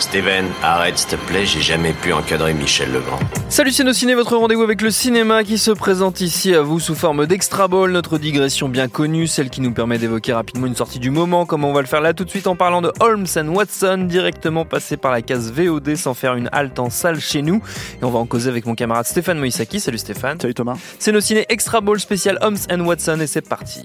Steven, arrête s'il te plaît, j'ai jamais pu encadrer Michel Legrand. Salut c'est nos ciné, votre rendez-vous avec le cinéma qui se présente ici à vous sous forme d'extra ball, notre digression bien connue, celle qui nous permet d'évoquer rapidement une sortie du moment, comme on va le faire là tout de suite en parlant de Holmes and Watson, directement passé par la case VOD sans faire une halte en salle chez nous. Et on va en causer avec mon camarade Stéphane Moïsaki. Salut Stéphane. Salut Thomas. C'est nos ciné extra ball spécial Holmes and Watson et c'est parti.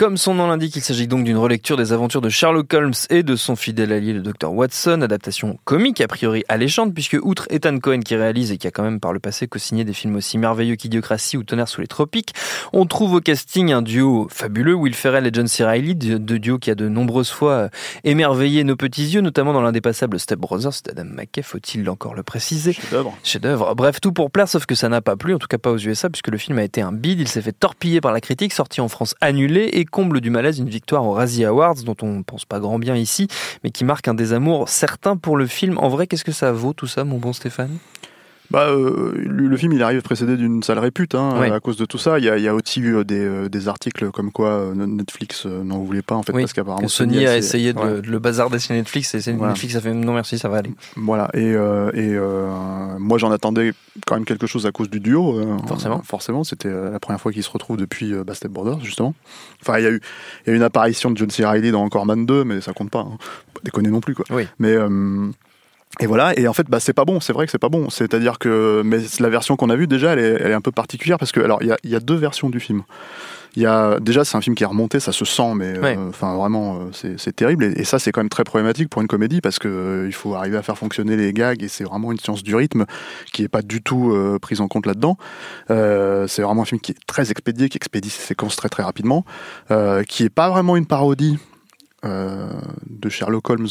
Comme son nom l'indique, il s'agit donc d'une relecture des aventures de Sherlock Holmes et de son fidèle allié le Dr Watson, adaptation comique a priori alléchante puisque outre Ethan Cohen qui réalise et qui a quand même par le passé co-signé des films aussi merveilleux qu'Idiocratie ou Tonnerre sous les tropiques, on trouve au casting un duo fabuleux, Will Ferrell et John C. Reilly, de duo qui a de nombreuses fois euh, émerveillé nos petits yeux, notamment dans l'indépassable Step Brothers d'Adam McKay, faut-il encore le préciser? Chef-d'œuvre. Chef-d'œuvre. Bref, tout pour plaire, sauf que ça n'a pas plu, en tout cas pas aux USA, puisque le film a été un bide, il s'est fait torpiller par la critique, sorti en France annulé et comble du malaise une victoire aux Razzie Awards dont on pense pas grand bien ici, mais qui marque un désamour certain pour le film. En vrai, qu'est-ce que ça vaut tout ça, mon bon Stéphane? Bah, euh, le, le film, il arrive précédé d'une sale répute hein, Ouais. à cause de tout ça. Il y a, il y a aussi eu euh, des, euh, des articles comme quoi euh, Netflix euh, n'en voulait pas en fait Oui, parce qu'apparemment Que Sony a essayé de, ouais. le- de le bazarder sur Netflix et Voilà. Netflix a fait non merci, ça va aller. Voilà, et, euh, et euh, moi j'en attendais quand même quelque chose à cause du duo. euh, Forcément. forcément, c'était euh, la première fois qu'ils se retrouvent depuis euh, Step Brothers, justement. Enfin, il y, a eu, il y a eu une apparition de John C. Reilly dans Encore Man 2, mais ça compte pas. Hein. Pas déconner non plus, quoi. Oui. Mais. Et voilà, et en fait, bah, c'est pas bon, c'est vrai que c'est pas bon. C'est-à-dire que, mais la version qu'on a vue, déjà, elle est, elle est un peu particulière parce que, alors, il y a, y a deux versions du film. Il y a, déjà, c'est un film qui est remonté, ça se sent, mais euh, Ouais. enfin vraiment, euh, c'est terrible. Et, et ça, c'est quand même très problématique pour une comédie parce que euh, il faut arriver à faire fonctionner les gags et c'est vraiment une science du rythme qui est pas du tout euh, prise en compte là-dedans. Euh, c'est vraiment un film qui est très expédié, qui expédie ses séquences très très rapidement, euh, qui est pas vraiment une parodie euh, de Sherlock Holmes.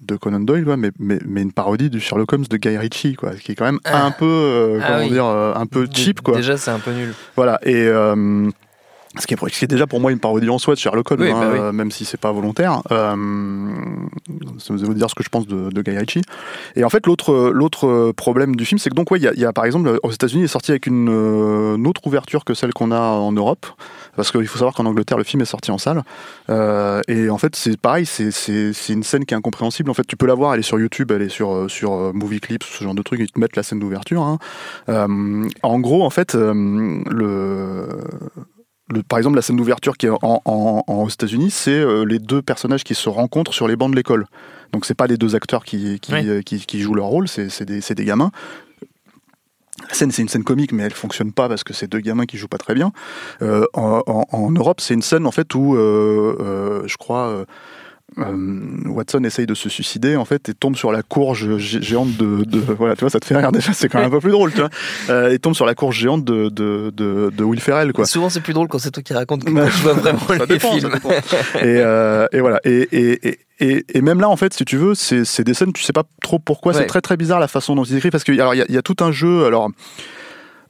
De Conan Doyle, mais, mais, mais une parodie du Sherlock Holmes de Guy Ritchie, quoi, qui est quand même Ah. un peu, euh, Ah comment oui. dire, euh, un peu cheap, quoi. Déjà, c'est un peu nul. Voilà, et euh, ce, qui est, ce qui est déjà pour moi une parodie en soi de Sherlock Holmes, Oui, hein, bah oui. même si c'est pas volontaire. Euh, ça vous dire ce que je pense de, de Guy Ritchie. Et en fait, l'autre l'autre problème du film, c'est que donc, ouais, il y a, il y a, par exemple, aux États-Unis, il est sorti avec une, une autre ouverture que celle qu'on a en Europe. Parce qu'il faut savoir qu'en Angleterre, le film est sorti en salle. Euh, et en fait, c'est pareil, c'est c'est- c'est une scène qui est incompréhensible. En fait, tu peux la voir, elle est sur YouTube, elle est sur, euh, sur euh, Movie Clips, ce genre de trucs, ils te mettent la scène d'ouverture. hein. Euh, en gros, en fait, euh, le, le, par exemple, la scène d'ouverture qui est en, en- en- aux États-Unis, c'est euh, les deux personnages qui se rencontrent sur les bancs de l'école. Donc, c'est pas les deux acteurs qui, qui, Oui. qui, qui jouent leur rôle, c'est des, c'est des gamins. La scène, c'est une scène comique, mais elle fonctionne pas parce que c'est deux gamins qui jouent pas très bien. Euh, en, Europe, c'est une scène en fait où, euh, euh, je crois, euh, euh, Watson essaye de se suicider en fait et tombe sur la courge gé- géante de, de- voilà, tu vois, ça te fait rire déjà, c'est quand même un peu plus drôle, tu vois. Euh, et tombe sur la courge géante de, de, de, de Will Ferrell, quoi. Souvent, c'est plus drôle quand c'est toi qui raconte que moi, je vois vraiment les dépend, films. et, euh, et voilà. Et, et, et, et, et même là, en fait, si tu veux, c'est c'est des scènes, tu sais pas trop pourquoi. Ouais. C'est très très bizarre la façon dont ils écrivent parce qu'il y, a- il y a tout un jeu. Alors.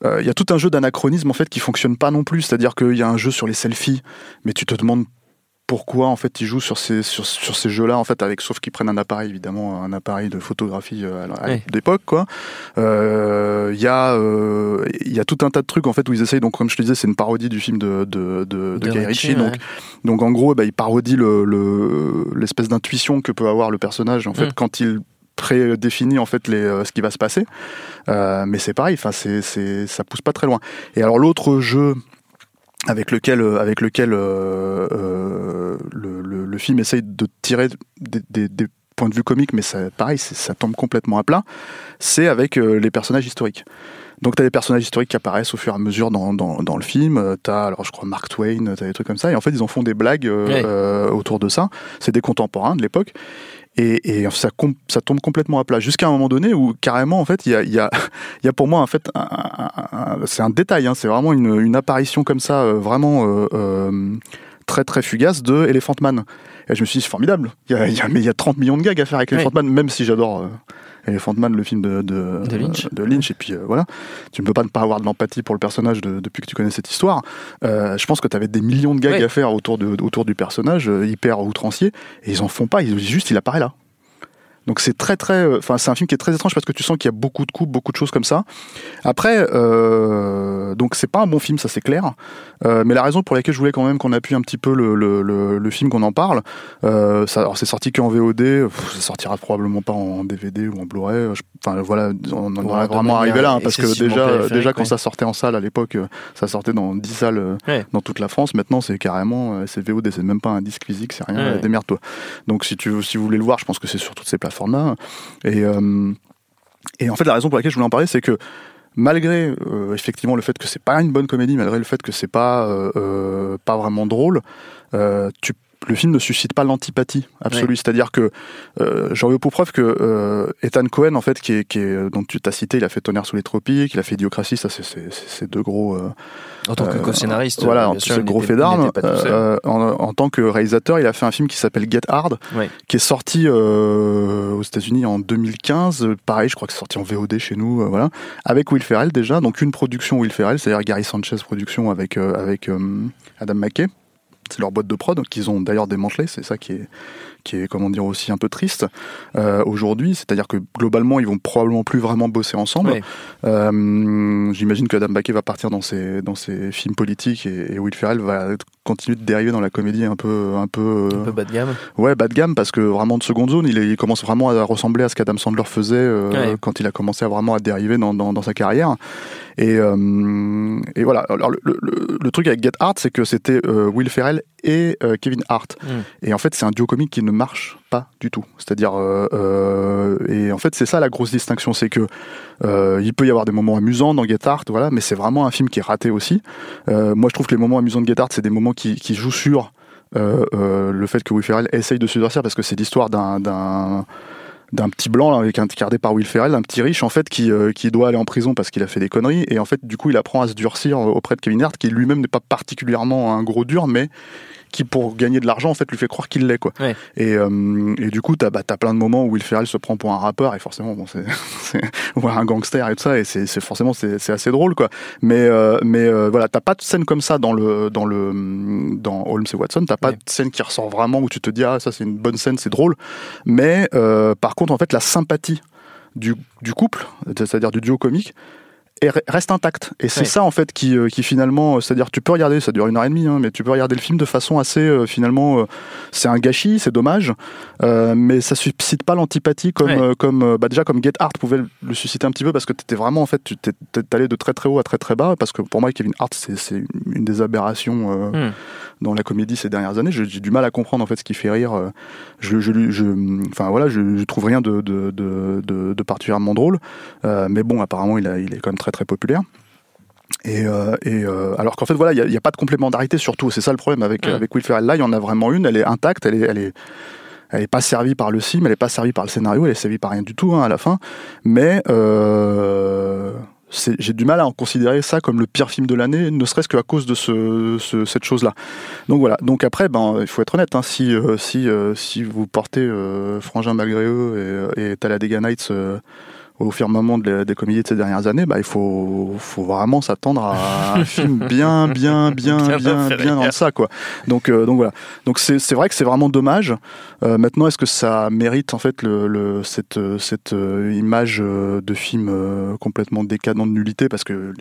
euh, Il y a tout un jeu d'anachronisme en fait qui fonctionne pas non plus, c'est-à-dire qu'il y a un jeu sur les selfies, mais tu te demandes pourquoi en fait ils jouent sur ces sur, sur ces jeux-là en fait avec sauf qu'ils prennent un appareil évidemment un appareil de photographie euh, d'époque quoi. Euh, Il y a euh, il y a tout un tas de trucs en fait où ils essayent donc comme je te disais c'est une parodie du film de de, de, de De Guy Ritchie, Ritchie donc ouais. donc en gros, bah, il parodie le- le- l'espèce d'intuition que peut avoir le personnage en fait Mm. quand il prédéfinit en fait les, euh, ce qui va se passer. Euh, mais c'est pareil, enfin c'est c'est ça pousse pas très loin. Et alors l'autre jeu avec lequel euh, avec lequel euh, euh, le, film essaye de tirer des points de vue comiques, mais ça, pareil, ça tombe complètement à plat. C'est avec euh, les personnages historiques. Donc tu as des personnages historiques qui apparaissent au fur et à mesure dans, dans, dans le film. Tu as, alors je crois, Mark Twain, tu as des trucs comme ça. Et en fait, ils en font des blagues euh, Ouais. euh, autour de ça. C'est des contemporains de l'époque. Et, et ça, ça tombe complètement à plat. Jusqu'à un moment donné où, carrément, en fait, il y a, y, a, y a pour moi, en fait, c'est un détail. hein. c'est vraiment une, une apparition comme ça, euh, vraiment euh, euh, très, très fugace de Elephant Man. Et je me suis dit, c'est formidable. Il y a, il y a- mais il y a 30 millions de gags à faire avec. Elephant Man, même si j'adore euh, Elephant Man, le film de, de, De Lynch. de Lynch. Et puis euh, voilà, tu ne peux pas ne pas avoir de l'empathie pour le personnage de- depuis que tu connais cette histoire. Euh, je pense que tu avais des millions de gags à faire autour, de, autour du personnage, euh, hyper outrancier, et ils en font pas. Ils, juste, il apparaît là. Donc c'est très très, euh, enfin c'est un film qui est très étrange parce que tu sens qu'il y a beaucoup de coups, beaucoup de choses comme ça. Après, euh, donc c'est pas un bon film, ça c'est clair. Euh, mais la raison pour laquelle je voulais quand même qu'on appuie un petit peu le, le, le, le film qu'on en parle, euh, ça, alors c'est sorti qu'en VOD, pff, ça sortira probablement pas en DVD ou en Blu-ray. Enfin voilà, on en Ouais, est vraiment arrivé là, hein, parce que déjà, déjà quand ouais. ça sortait en salle à l'époque, euh, ça sortait dans 10 salles euh, Ouais. dans toute la France. Maintenant c'est carrément, c'est VOD, c'est même pas un disque physique, c'est rien. Démerde-toi. Donc si tu si vous voulez le voir, je pense que c'est sur toutes ces Et euh, et en fait, la raison pour laquelle je voulais en parler, c'est que malgré euh, effectivement le fait que c'est pas une bonne comédie, malgré le fait que c'est pas euh, pas vraiment drôle, euh, tu le film ne suscite pas l'antipathie absolue. C'est-à-dire que euh, j'en veux pour preuve que euh, Ethan Cohen, en fait, qui est, qui est, dont tu t'as cité, il a fait Tonnerre sous les tropiques, il a fait Idiocratie, ça c'est deux gros. euh, En tant que euh, co-scénariste, voilà, euh, c'est gros fait d'armes. Euh, en, en tant que réalisateur, il a fait un film qui s'appelle Get Hard, Ouais. qui est sorti euh, aux États-Unis en 2015. Euh, Pareil, je crois que c'est sorti en VOD chez nous, euh, voilà, avec Will Ferrell déjà. Donc une production Will Ferrell, c'est-à-dire Gary Sanchez production avec euh, avec euh, Adam McKay. C'est leur boîte de prod qu'ils ont d'ailleurs démantelé. C'est ça qui est qui est comment dire aussi un peu triste euh, aujourd'hui. C'est-à-dire que globalement, ils vont probablement plus vraiment bosser ensemble. Euh, J'imagine que Adam McKay va partir dans ses dans ses films politiques et, et Will Ferrell va continuer de dériver dans la comédie un peu un peu, Un peu bas de gamme. ouais bas de gamme parce que vraiment de seconde zone, il, est- il commence vraiment à ressembler à ce qu'Adam Sandler faisait euh, Ouais. quand il a commencé à vraiment à dériver dans dans, dans sa carrière. Et euh, et voilà. Alors le, le, le truc avec Get Hard, c'est que c'était euh, Will Ferrell et euh, Kevin Hart. Mm. Et en fait, c'est un duo comique qui ne marche pas du tout. C'est-à-dire, euh, euh, et en fait, c'est ça la grosse distinction, c'est que il peut y avoir des moments amusants dans Get Hard, voilà, mais c'est vraiment un film qui est raté aussi. Moi, je trouve que les moments amusants de Get Hard, c'est des moments qui, qui jouent sur le fait que Will Ferrell essaye de se parce que c'est l'histoire d'un d'un petit blanc là, avec un gardé par Will Ferrell, un petit riche en fait qui, euh, qui doit aller en prison parce qu'il a fait des conneries et en fait du coup il apprend à se durcir auprès de Kevin Hart qui lui-même n'est pas particulièrement un gros dur mais qui pour gagner de l'argent en fait lui fait croire qu'il l'est quoi. Ouais. Et, euh, et du coup t'as bah, t'as plein de moments où Will Ferrell se prend pour un rappeur et forcément bon c'est ou un gangster et tout ça et c'est forcément c'est c'est assez drôle quoi. Mais euh, mais euh, voilà t'as pas de scène comme ça dans le dans le dans Holmes et Watson t'as pas Ouais. de scène qui ressort vraiment où tu te dis ah ça c'est une bonne scène c'est drôle. Mais euh, par contre en fait la sympathie du, du couple, c'est-à-dire du duo comique, est- reste intacte. Et c'est Ouais. ça en fait qui, euh, qui finalement, c'est-à-dire tu peux regarder, ça dure une heure et demie, hein, mais tu peux regarder le film de façon assez euh, finalement, euh, c'est un gâchis, c'est dommage, euh, mais ça suscite pas l'antipathie comme Ouais. euh, comme euh, bah déjà comme Get Hart pouvait le susciter un petit peu parce que t'étais vraiment en fait tu t'es allé de très très haut à très très bas parce que pour moi Kevin Hart c'est une des aberrations euh, Hmm. Dans la comédie ces dernières années. J'ai du mal à comprendre en fait ce qui fait rire. euh, Je, je, lui- je, enfin voilà, je, je trouve rien de, de, de, de, de particulièrement drôle. Euh, mais bon, apparemment, il, a, il est quand même très très populaire. Et, euh, et euh, alors qu'en fait voilà, il n'y a, pas de complémentarité surtout. C'est ça le problème avec Mm. avec Will Ferrell. Là, il y en a vraiment une. Elle est intacte. Elle est, elle est elle est pas servie par le film, elle est pas servie par le scénario, elle est servie par rien du tout hein, à la fin. Mais euh, j'ai du mal à en considérer ça comme le pire film de l'année, ne serait-ce qu'à cause de ce, ce- cette chose-là. Donc voilà. Donc après, ben, il faut être honnête. Hein, si euh, euh, si vous portez euh, Frangin malgré eux et, et Talladega Nights au firmament de des comédies de ces dernières années, bah, il faut, faut vraiment s'attendre à un film bien, bien, bien, Bien bien, bien, dans ça, quoi. Donc, euh, donc voilà. Donc c'est, c'est vrai que c'est vraiment dommage. Euh, maintenant, est-ce que ça mérite en fait le, le cette, euh, cette image de film complètement décadent de nullité? Parce que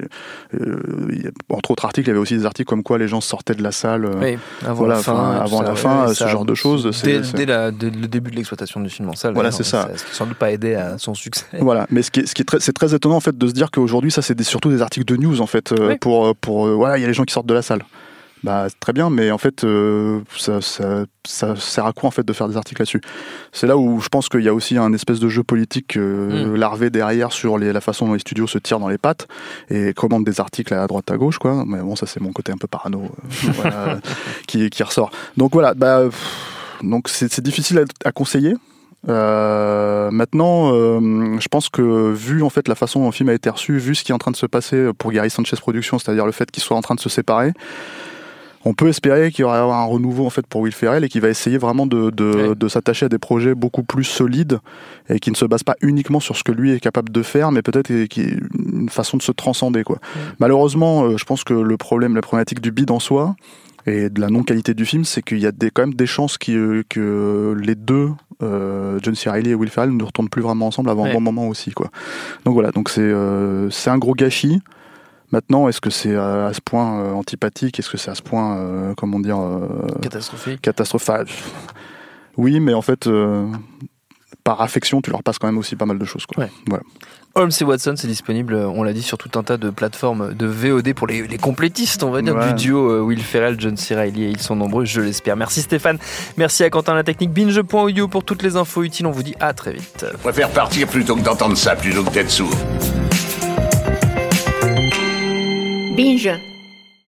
euh, entre autres articles, il y avait aussi des articles comme quoi les gens sortaient de la salle. Oui, avant voilà, la fin. avant la ouais, ce ça- genre de choses, c'est- Dès, c'est- dès la- dès le début de l'exploitation du film en salle. Voilà, c'est ça. Ça n'a sans doute pas aidé à son succès. Voilà, mais ce qui est, ce qui est très, c'est très étonnant en fait de se dire qu'aujourd'hui ça c'est des- surtout des articles de news en fait euh, Oui. pour pour euh, voilà il y a les gens qui sortent de la salle. Bah c'est très bien, mais en fait euh, ça, ça, ça sert à quoi en fait de faire des articles là-dessus? C'est là où je pense qu'il y a aussi un espèce de jeu politique euh, Mm. larvé derrière sur les, la façon dont les studios se tirent dans les pattes et commandent des articles à droite à gauche quoi. Mais bon ça c'est mon côté un peu parano euh, voilà, qui qui ressort. Donc voilà, bah pff, donc c'est c'est difficile à, à conseiller. Euh, maintenant, euh, je pense que vu en fait la façon dont le film a été reçu, vu ce qui est en train de se passer pour Gary Sanchez Productions, c'est-à-dire le fait qu'il soit en train de se séparer, on peut espérer qu'il y aura un renouveau en fait pour Will Ferrell et qu'il va essayer vraiment de, de, Ouais. de s'attacher à des projets beaucoup plus solides et qui ne se basent pas uniquement sur ce que lui est capable de faire, mais peut-être une façon de se transcender quoi. Malheureusement, euh, je pense que le problème, la problématique du bid en soi et de la non-qualité du film, c'est qu'il y a des, quand même des chances que, que les deux, euh, John C. Reilly et Will Ferrell, ne retournent plus vraiment ensemble avant Ouais. un bon moment aussi. Quoi. Donc voilà, donc c'est euh, c'est un gros gâchis. Maintenant, est-ce que c'est à, à ce point euh, antipathique? Est-ce que c'est à ce point, euh, comment dire, euh, Catastrophique. catastrophal Oui, mais en fait, euh, par affection, tu leur passes quand même aussi pas mal de choses. Quoi. Ouais. Voilà. Holmes et Watson, c'est disponible, euh, on l'a dit, sur tout un tas de plateformes de VOD pour les, les complétistes, on va dire, Ouais. du duo euh, Will Ferrell, John C. Reilly, et ils sont nombreux, je l'espère. Merci Stéphane, merci à Quentin La Technique, binge.audio pour toutes les infos utiles, on vous dit à très vite. Je préfère partir plutôt que d'entendre ça, plutôt que d'être sourd. Binge.